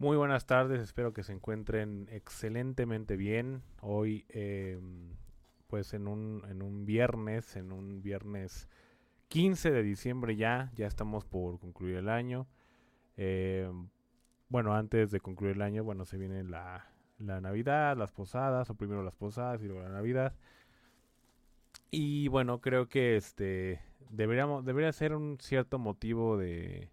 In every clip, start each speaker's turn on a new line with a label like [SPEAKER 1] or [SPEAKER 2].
[SPEAKER 1] Muy buenas tardes, espero que se encuentren excelentemente bien. Hoy, eh, pues en un, en un viernes, en un viernes 15 de diciembre ya, ya estamos por concluir el año. Eh, bueno, antes de concluir el año, bueno, se viene la, la Navidad, las posadas, o primero las posadas y luego la Navidad. Y bueno, creo que este deberíamos, debería ser un cierto motivo de,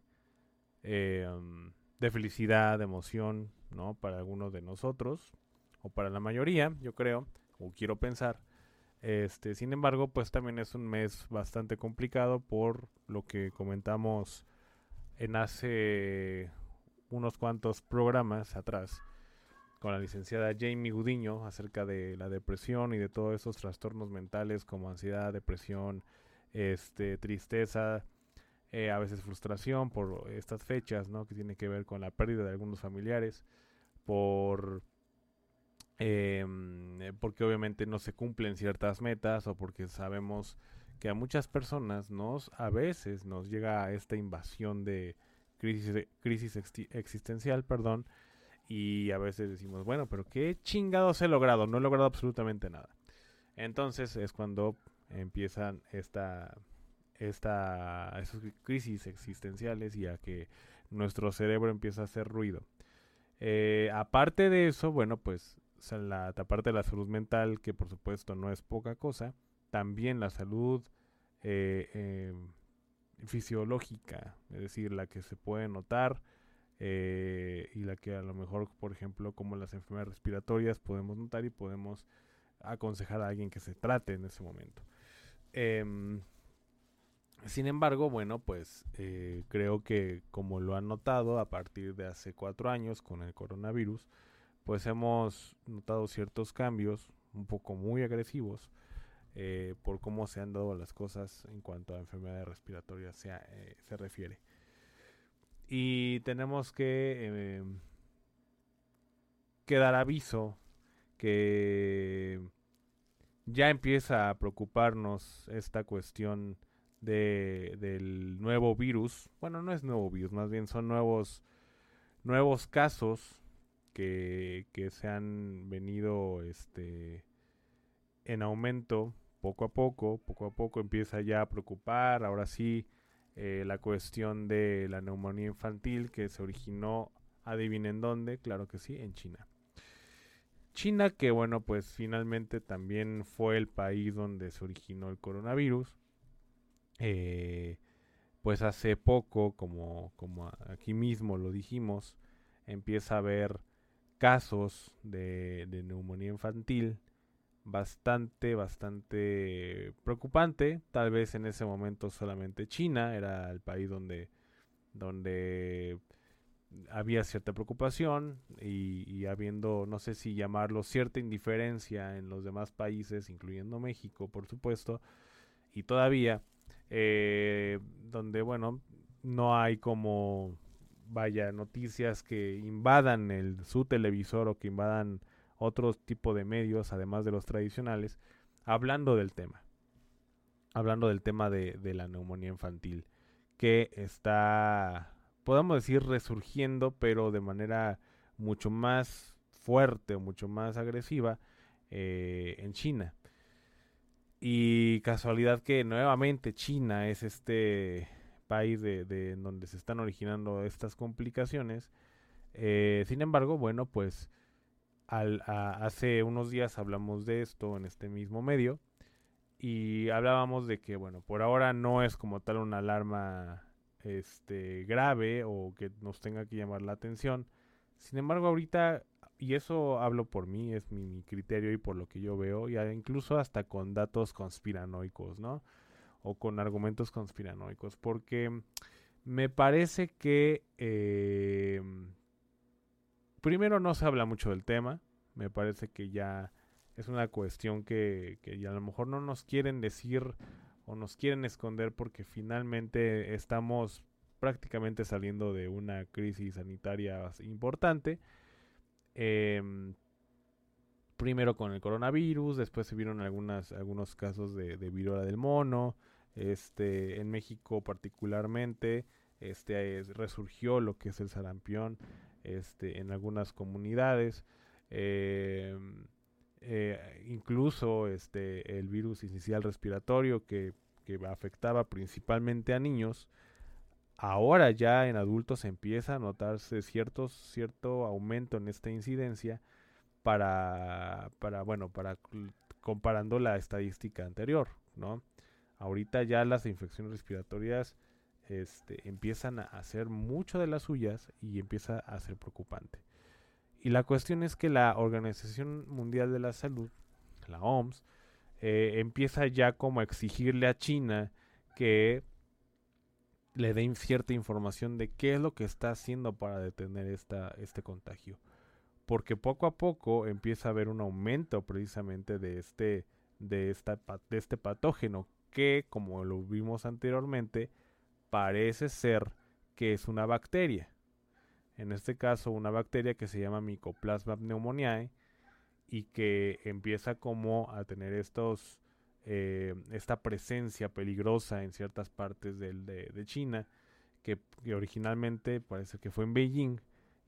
[SPEAKER 1] um, de felicidad, de emoción, ¿no? Para algunos de nosotros, o para la mayoría, yo creo, o quiero pensar. Este, sin embargo, pues también es un mes bastante complicado por lo que comentamos en hace unos cuantos programas atrás con la licenciada Jamie Gudiño acerca de la depresión y de todos esos trastornos mentales como ansiedad, depresión, este, tristeza, eh, a veces frustración por estas fechas, ¿no? Que tiene que ver con la pérdida de algunos familiares, por eh, porque obviamente no se cumplen ciertas metas o porque sabemos que a muchas personas nos a veces nos llega esta invasión de crisis, crisis existencial, perdón, y a veces decimos, bueno, pero qué chingados he logrado, no he logrado absolutamente nada. Entonces es cuando empiezan esta, esta, esas crisis existenciales y a que nuestro cerebro empieza a hacer ruido. Eh, aparte de eso, bueno, pues la parte de la salud mental, que por supuesto no es poca cosa, también la salud eh, em, fisiológica, es decir, la que se puede notar eh, y la que a lo mejor, por ejemplo, como las enfermedades respiratorias, podemos notar y podemos aconsejar a alguien que se trate en ese momento. Sin embargo, bueno, pues eh, creo que como lo han notado a partir de hace cuatro años con el coronavirus, pues hemos notado ciertos cambios un poco muy agresivos eh, por cómo se han dado las cosas en cuanto a enfermedades respiratorias se, eh, se refiere. Y tenemos em, que dar aviso que ya empieza a preocuparnos esta cuestión de, del nuevo virus. Bueno, no es nuevo virus, más bien son nuevos, nuevos casos que, que se han venido este, en aumento poco a poco, poco a poco empieza ya a preocupar, ahora sí, eh, la cuestión de la neumonía infantil que se originó, adivinen dónde, claro que sí, en China. China que bueno, pues finalmente también fue el país donde se originó el coronavirus. Eh, pues hace poco, como, como aquí mismo lo dijimos, empieza a haber casos de, neumonía infantil bastante, bastante preocupante. Tal vez en ese momento solamente China era el país donde, donde había cierta preocupación y, habiendo, no sé si llamarlo, cierta indiferencia en los demás países, incluyendo México, por supuesto, y todavía, eh, donde, bueno, no hay como vaya, noticias que invadan el, su televisor o que invadan otro tipo de medios, además de los tradicionales, hablando del tema. Hablando del tema de, de la neumonía infantil, que está, podemos decir, resurgiendo, pero de manera mucho más fuerte o mucho más agresiva eh, en China. Y casualidad que nuevamente China es este país de, de donde se están originando estas complicaciones. Eh, sin embargo, bueno, pues al, hace unos días hablamos de esto en este mismo medio y hablábamos de que, bueno, por ahora no es como tal una alarma este, grave o que nos tenga que llamar la atención. Sin embargo, ahorita, y eso hablo por mí, es mi, criterio y por lo que yo veo, y incluso hasta con datos conspiranoicos, ¿no? o con argumentos conspiranoicos, porque Me parece que eh, primero no se habla mucho del tema. Me parece que ya es una cuestión que, que a lo mejor no nos quieren decir o nos quieren esconder porque finalmente estamos prácticamente saliendo de una crisis sanitaria importante. Em, primero con el coronavirus, después se vieron algunas, algunos casos de, de viruela del mono, este, en México particularmente, este, resurgió lo que es el sarampión, este, en algunas comunidades, em, eh, incluso este, el virus inicial respiratorio que, que afectaba principalmente a niños, ahora ya en adultos empieza a notarse cierto aumento en esta incidencia para, para, bueno, para comparando la estadística anterior, ¿no? Ahorita ya las infecciones respiratorias este, empiezan a hacer mucho de las suyas y empieza a ser preocupante. Y la cuestión es que la Organización Mundial de la Salud, la OMS, eh, empieza ya como a exigirle a China que le den cierta información de qué es lo que está haciendo para detener esta, este contagio. Porque poco a poco empieza a haber un aumento precisamente de este, de esta, de este patógeno que, como lo vimos anteriormente, parece ser que es una bacteria. En este caso, una bacteria que se llama Mycoplasma pneumoniae y que empieza como a tener estos eh, esta presencia peligrosa en ciertas partes de, China, que, originalmente parece que fue en Beijing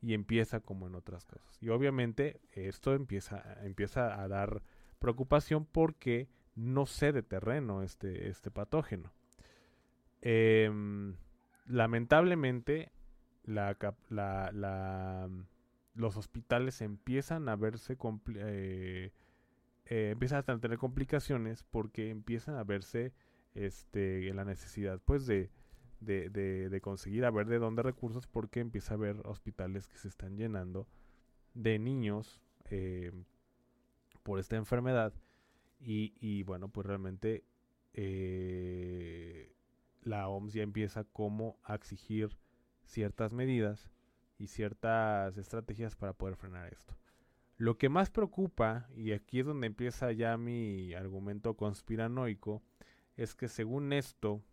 [SPEAKER 1] y empieza como en otras cosas. Y obviamente esto empieza, empieza a dar preocupación porque no cede terreno este, este patógeno. Em, lamentablemente, la, la, los hospitales empiezan a verse eh, eh, empiezan a tener complicaciones porque empiezan a verse este, la necesidad pues de, de, de, conseguir a ver de dónde recursos porque empieza a haber hospitales que se están llenando de niños eh, por esta enfermedad y, y bueno pues realmente eh, la OMS ya empieza como a exigir ciertas medidas y ciertas estrategias para poder frenar esto. Lo que más preocupa, y aquí es donde empieza ya mi argumento conspiranoico, es que según esto,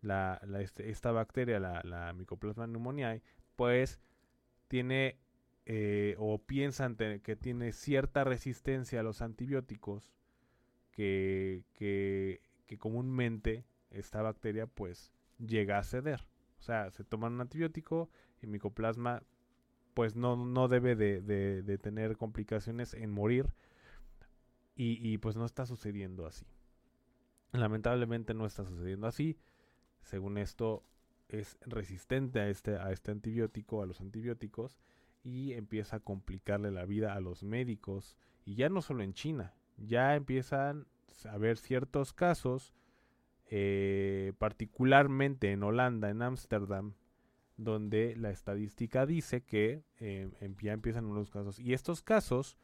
[SPEAKER 1] la, este, esta bacteria, la, la Mycoplasma pneumoniae, pues tiene eh, o piensan que tiene cierta resistencia a los antibióticos que, que, que, comúnmente esta bacteria pues llega a ceder. O sea, se toma un antibiótico y Mycoplasma pues no, no debe de, tener complicaciones en morir. Y, pues no está sucediendo así. Lamentablemente no está sucediendo así. Según esto, es resistente a este, a este antibiótico, a los antibióticos, y empieza a complicarle la vida a los médicos. Y ya no solo en China, ya empiezan a haber ciertos casos, eh, particularmente en Holanda, en Ámsterdam, donde la estadística dice que eh, ya empiezan unos casos. Y estos casos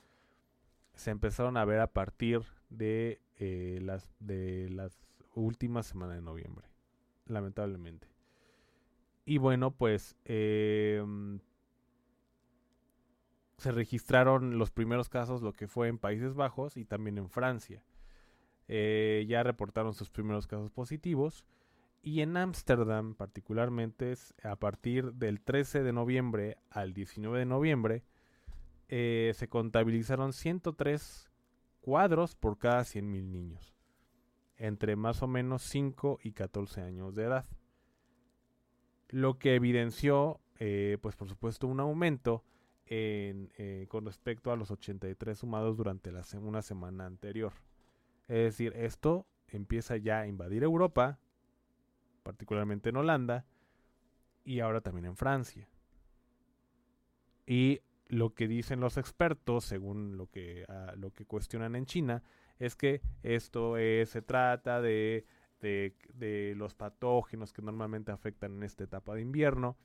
[SPEAKER 1] se empezaron a ver a partir de, eh, las, de las últimas semanas de noviembre, lamentablemente. Y bueno, pues em, se registraron los primeros casos, lo que fue en Países Bajos y también en Francia. Eh, ya reportaron sus primeros casos positivos y en Ámsterdam, particularmente, a partir del 13 de noviembre al 19 de noviembre, eh, se contabilizaron 103 cuadros por cada 100.000 niños, entre más o menos 5 y 14 años de edad. Lo que evidenció, eh, pues por supuesto, un aumento eh, con respecto a los 83 sumados durante la una semana anterior. Es decir, esto empieza ya a invadir Europa, particularmente en Holanda y ahora también en Francia. Y lo que dicen los expertos, según lo que, ah, lo que cuestionan en China, es que esto se trata de, de, de, los patógenos que normalmente afectan en esta etapa de invierno,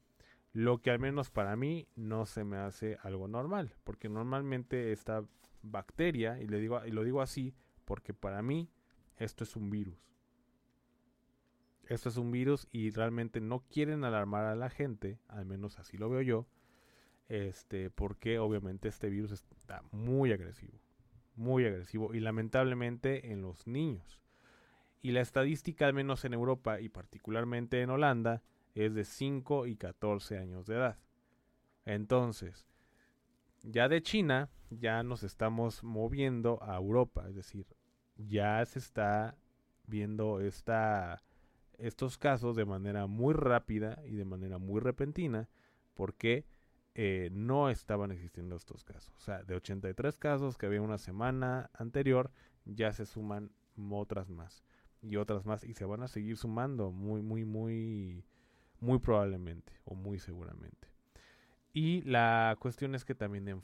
[SPEAKER 1] lo que al menos para mí no se me hace algo normal, porque normalmente esta bacteria, y, le digo, y lo digo así, porque para mí esto es un virus Esto es un virus y realmente no quieren alarmar a la gente, al menos así lo veo yo, este, porque obviamente este virus está muy agresivo, muy agresivo y lamentablemente en los niños. Y la estadística, al menos en Europa y particularmente en Holanda, es de 5 y 14 años de edad. Entonces, ya de China, ya nos estamos moviendo a Europa, es decir, ya se está viendo esta, estos casos de manera muy rápida y de manera muy repentina, porque eh, no estaban existiendo estos casos. O sea, de 83 casos que había una semana anterior, ya se suman otras más y otras más y se van a seguir sumando muy, muy, muy, muy probablemente o muy seguramente. Y la cuestión es que también en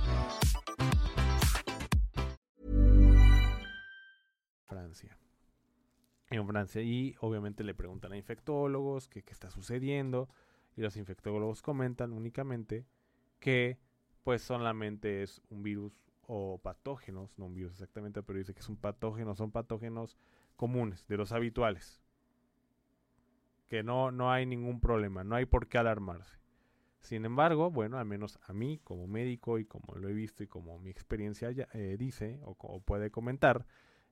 [SPEAKER 1] En Francia. Y obviamente le preguntan a infectólogos qué, está sucediendo. Y los infectólogos comentan únicamente que pues solamente es un virus o patógenos, no un virus exactamente, pero dice que es un patógeno, son patógenos comunes, de los habituales. Que no, no hay ningún problema, no hay por qué alarmarse. Sin embargo, bueno, al menos a mí como médico y como lo he visto y como mi experiencia eh, dice o, o puede comentar,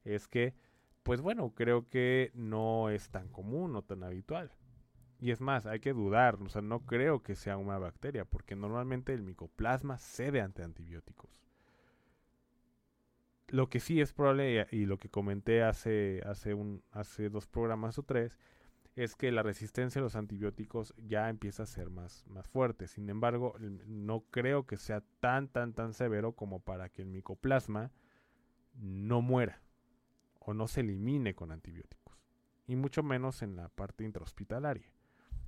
[SPEAKER 1] es que, pues bueno, creo que no es tan común o tan habitual. Y es más, hay que dudar, o sea, no creo que sea una bacteria, porque normalmente el micoplasma cede ante antibióticos. Lo que sí es probable, y, lo que comenté hace, hace, un, hace dos programas o tres, es que la resistencia a los antibióticos ya empieza a ser más, más fuerte. Sin embargo, no creo que sea tan, tan, tan severo como para que el micoplasma no muera o no se elimine con antibióticos. Y mucho menos en la parte intrahospitalaria.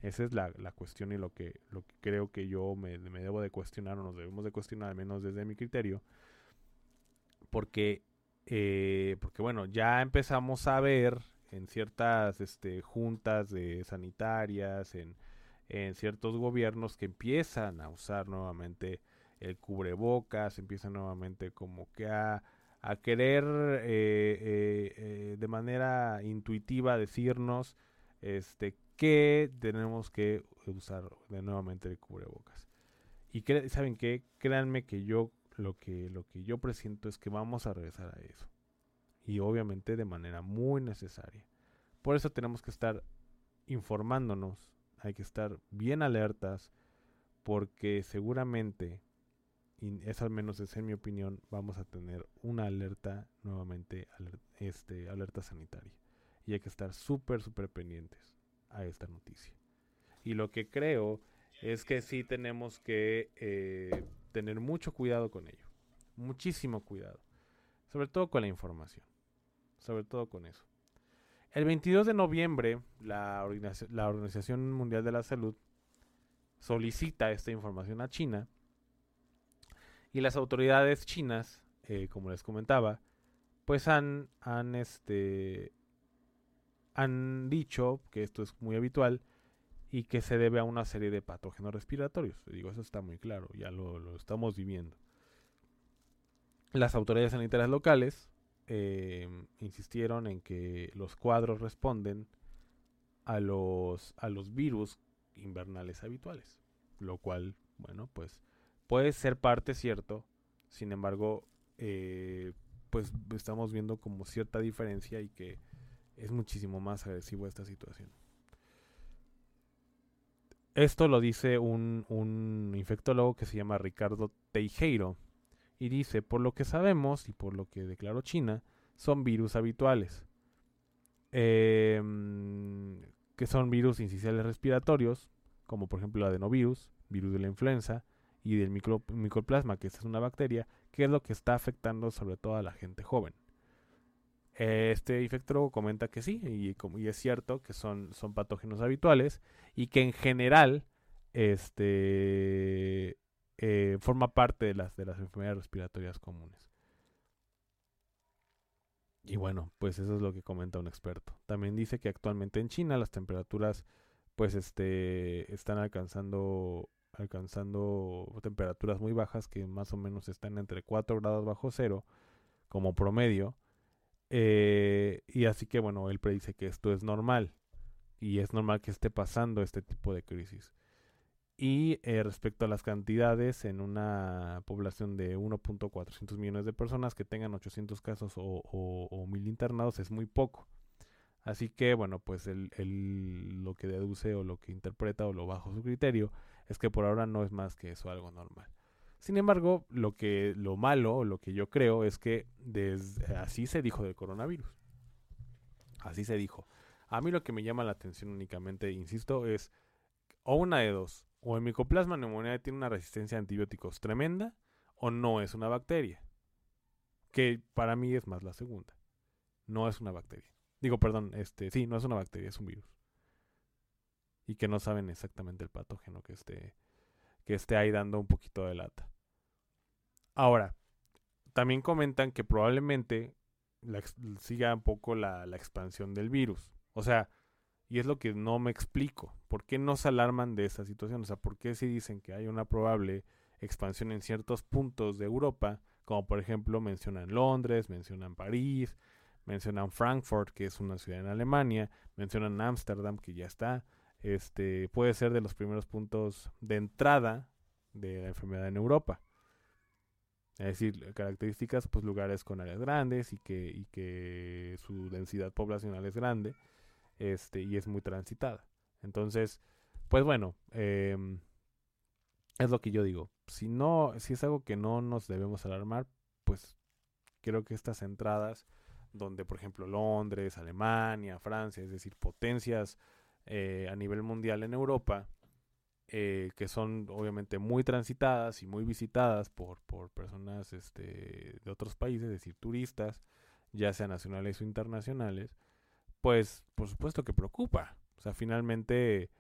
[SPEAKER 1] Esa es la, la, cuestión y lo que, lo que creo que yo me, me, debo de cuestionar o nos debemos de cuestionar, al menos desde mi criterio. Porque, eh, porque bueno, ya empezamos a ver en ciertas este, juntas de sanitarias, en, en ciertos gobiernos que empiezan a usar nuevamente el cubrebocas, empiezan nuevamente como que a, a querer eh, eh, eh, de manera intuitiva decirnos este que tenemos que usar de nuevamente el cubrebocas. Y saben qué, créanme que yo lo que lo que yo presiento es que vamos a regresar a eso. Y obviamente de manera muy necesaria. Por eso tenemos que estar informándonos, hay que estar bien alertas porque seguramente y es al menos es en mi opinión, vamos a tener una alerta nuevamente, este, alerta sanitaria. Y hay que estar súper, súper pendientes a esta noticia. Y lo que creo es que sí tenemos que eh, tener mucho cuidado con ello. Muchísimo cuidado. Sobre todo con la información. Sobre todo con eso. El 22 de noviembre, la, la Organización Mundial de la Salud solicita esta información a China y las autoridades chinas, eh, como les comentaba, pues han, han, este, han dicho que esto es muy habitual y que se debe a una serie de patógenos respiratorios. Digo, eso está muy claro, ya lo, lo estamos viviendo. Las autoridades sanitarias locales eh, insistieron en que los cuadros responden a los, a los virus invernales habituales, lo cual, bueno, pues puede ser parte cierto, sin embargo, eh, pues estamos viendo como cierta diferencia y que es muchísimo más agresivo esta situación. Esto lo dice un, un infectólogo que se llama Ricardo Teijeiro. Y dice, por lo que sabemos y por lo que declaró China, son virus habituales. Em, que son virus incisionales respiratorios, como por ejemplo el adenovirus, virus de la influenza, y del micro, microplasma, que es una bacteria, que es lo que está afectando sobre todo a la gente joven. Este infectólogo comenta que sí, y, y, es cierto que son, son patógenos habituales y que en general este, eh, forma parte de las, de las enfermedades respiratorias comunes. Y bueno, pues eso es lo que comenta un experto. También dice que actualmente en China las temperaturas pues este están alcanzando alcanzando temperaturas muy bajas que más o menos están entre 4 grados bajo cero como promedio. Eh, y así que bueno, él predice que esto es normal y es normal que esté pasando este tipo de crisis. Y eh, respecto a las cantidades, en una población de 1.400 millones de personas que tengan 800 casos o, o, 1000 internados es muy poco. Así que, bueno, pues el, lo que deduce o lo que interpreta o lo bajo su criterio es que por ahora no es más que eso algo normal. Sin embargo, lo que lo malo lo que yo creo es que así se dijo del coronavirus. Así se dijo. A mí lo que me llama la atención únicamente, insisto, es o una de dos o el micoplasma pneumoniae tiene una resistencia a antibióticos tremenda o no es una bacteria. Que para mí es más la segunda. No es una bacteria. Digo, perdón, este, sí, no es una bacteria, es un virus. Y que no saben exactamente el patógeno que esté, que esté ahí dando un poquito de lata. Ahora, también comentan que probablemente siga un poco la, expansión del virus. O sea, y es lo que no me explico. ¿Por qué no se alarman de esa situación? O sea, ¿por qué si dicen que hay una probable expansión en ciertos puntos de Europa, como por ejemplo mencionan Londres, mencionan París, mencionan Frankfurt, que es una ciudad en Alemania, mencionan Ámsterdam, que ya está, este, puede ser de los primeros puntos de entrada de la enfermedad en Europa. Es decir, características, pues lugares con áreas grandes y que, y que su densidad poblacional es grande este, y es muy transitada. Entonces, pues bueno, em, es lo que yo digo. Si no, si es algo que no nos debemos alarmar, pues creo que estas entradas, donde por ejemplo Londres, Alemania, Francia, es decir, potencias eh, a nivel mundial en Europa, eh, que son obviamente muy transitadas y muy visitadas por, por personas este, de otros países, es decir, turistas, ya sean nacionales o internacionales, pues por supuesto que preocupa. O sea, finalmente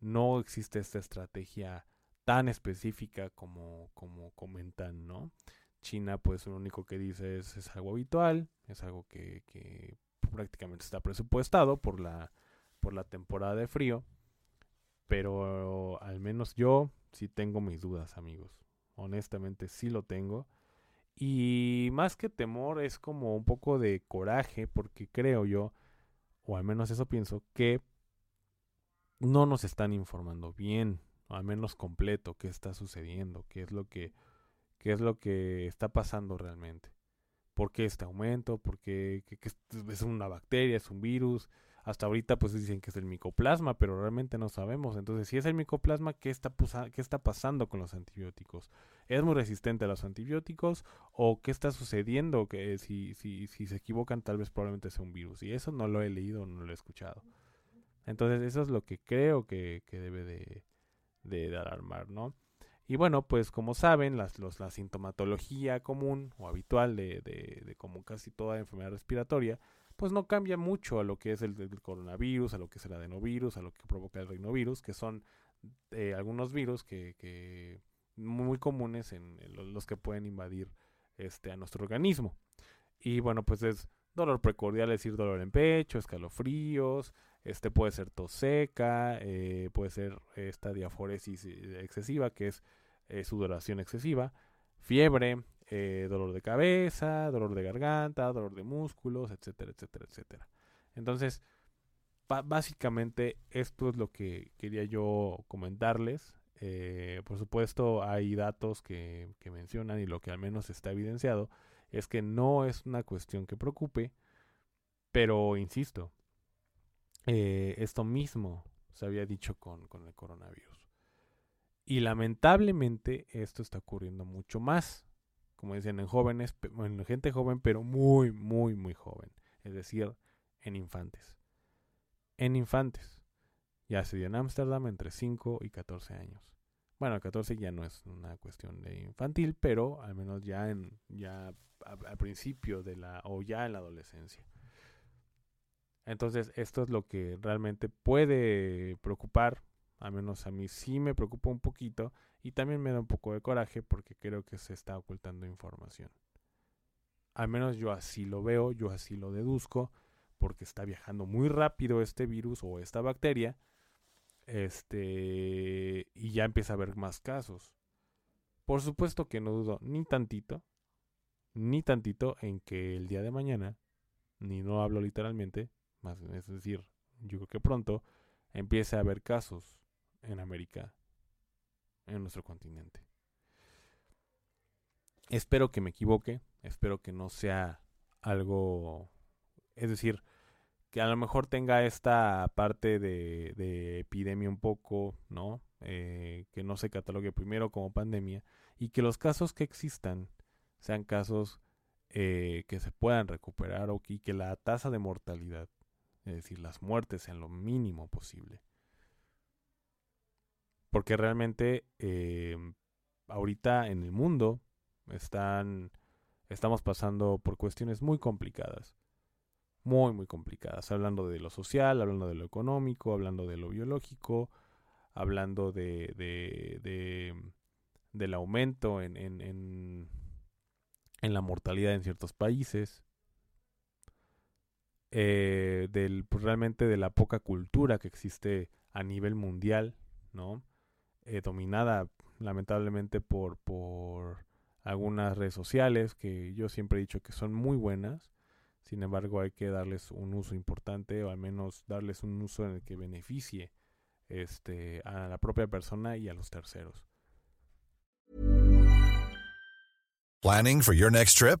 [SPEAKER 1] no existe esta estrategia tan específica como, como comentan, ¿no? China, pues lo único que dice es, es algo habitual, es algo que, que, prácticamente está presupuestado por la, por la temporada de frío, pero al menos yo sí tengo mis dudas, amigos. Honestamente sí lo tengo. Y más que temor es como un poco de coraje, porque creo yo o al menos eso pienso, que no nos están informando bien, al menos completo, qué está sucediendo, qué es lo que, qué es lo que está pasando realmente. ¿Por qué este aumento? ¿Por qué, es una bacteria, es un virus? Hasta ahorita pues dicen que es el micoplasma, pero realmente no sabemos. Entonces, si es el micoplasma, ¿qué está, ¿qué está pasando con los antibióticos? ¿Es muy resistente a los antibióticos? ¿O qué está sucediendo? Que si, si, si se equivocan, tal vez probablemente sea un virus. Y eso no lo he leído, no lo he escuchado. Entonces, eso es lo que creo que, debe de, de, alarmar, ¿no? Y bueno, pues como saben, las, los, la sintomatología común o habitual de, de, de como casi toda enfermedad respiratoria, pues no cambia mucho a lo que es el, coronavirus, a lo que es el adenovirus, a lo que provoca el rinovirus, que son eh, algunos virus que, muy comunes en, los que pueden invadir este a nuestro organismo. Y bueno, pues es dolor precordial, es decir, dolor en pecho, escalofríos, este puede ser tos seca, eh, puede ser esta diaforesis eh, excesiva, que es sudoración excesiva, fiebre, eh, dolor de cabeza, dolor de garganta, dolor de músculos, etcétera, etcétera, etcétera. Entonces, básicamente esto es lo que quería yo comentarles. Eh, por supuesto, hay datos que, mencionan y lo que al menos está evidenciado es que no es una cuestión que preocupe, pero insisto, eh, esto mismo se había dicho con, con el coronavirus. Y lamentablemente esto está ocurriendo mucho más, como dicen en jóvenes, en gente joven, pero muy, muy, muy joven. Es decir, en infantes. En infantes. Ya se dio en Ámsterdam entre 5 y 14 años. Bueno, 14 ya no es una cuestión de infantil, pero al menos ya en ya al principio de la o ya en la adolescencia. Entonces, esto es lo que realmente puede preocupar, al menos a mí sí me preocupa un poquito y también me da un poco de coraje porque creo que se está ocultando información. Al menos yo así lo veo, yo así lo deduzco, porque está viajando muy rápido este virus o esta bacteria este, y ya empieza a haber más casos. Por supuesto que no dudo ni tantito, ni tantito en que el día de mañana, ni no hablo literalmente, más, es decir, yo creo que pronto empiece a haber casos en América, en nuestro continente. Espero que me equivoque, espero que no sea algo, es decir, que a lo mejor tenga esta parte de, epidemia un poco, ¿no? Eh, que no se catalogue primero como pandemia y que los casos que existan sean casos eh, que se puedan recuperar o que, que la tasa de mortalidad, es decir, las muertes sean lo mínimo posible. Porque realmente eh, ahorita en el mundo están, estamos pasando por cuestiones muy complicadas muy, muy complicadas, hablando de lo social, hablando de lo económico, hablando de lo biológico, hablando de, de, del aumento en, en, en, en, la mortalidad en ciertos países, eh, del, pues, realmente de la poca cultura que existe a nivel mundial, ¿no? Eh, dominada lamentablemente por, por algunas redes sociales que yo siempre he dicho que son muy buenas, sin embargo, hay que darles un uso importante o al menos darles un uso en el que beneficie este, a la propia persona y a los terceros.
[SPEAKER 2] Planning for your next trip?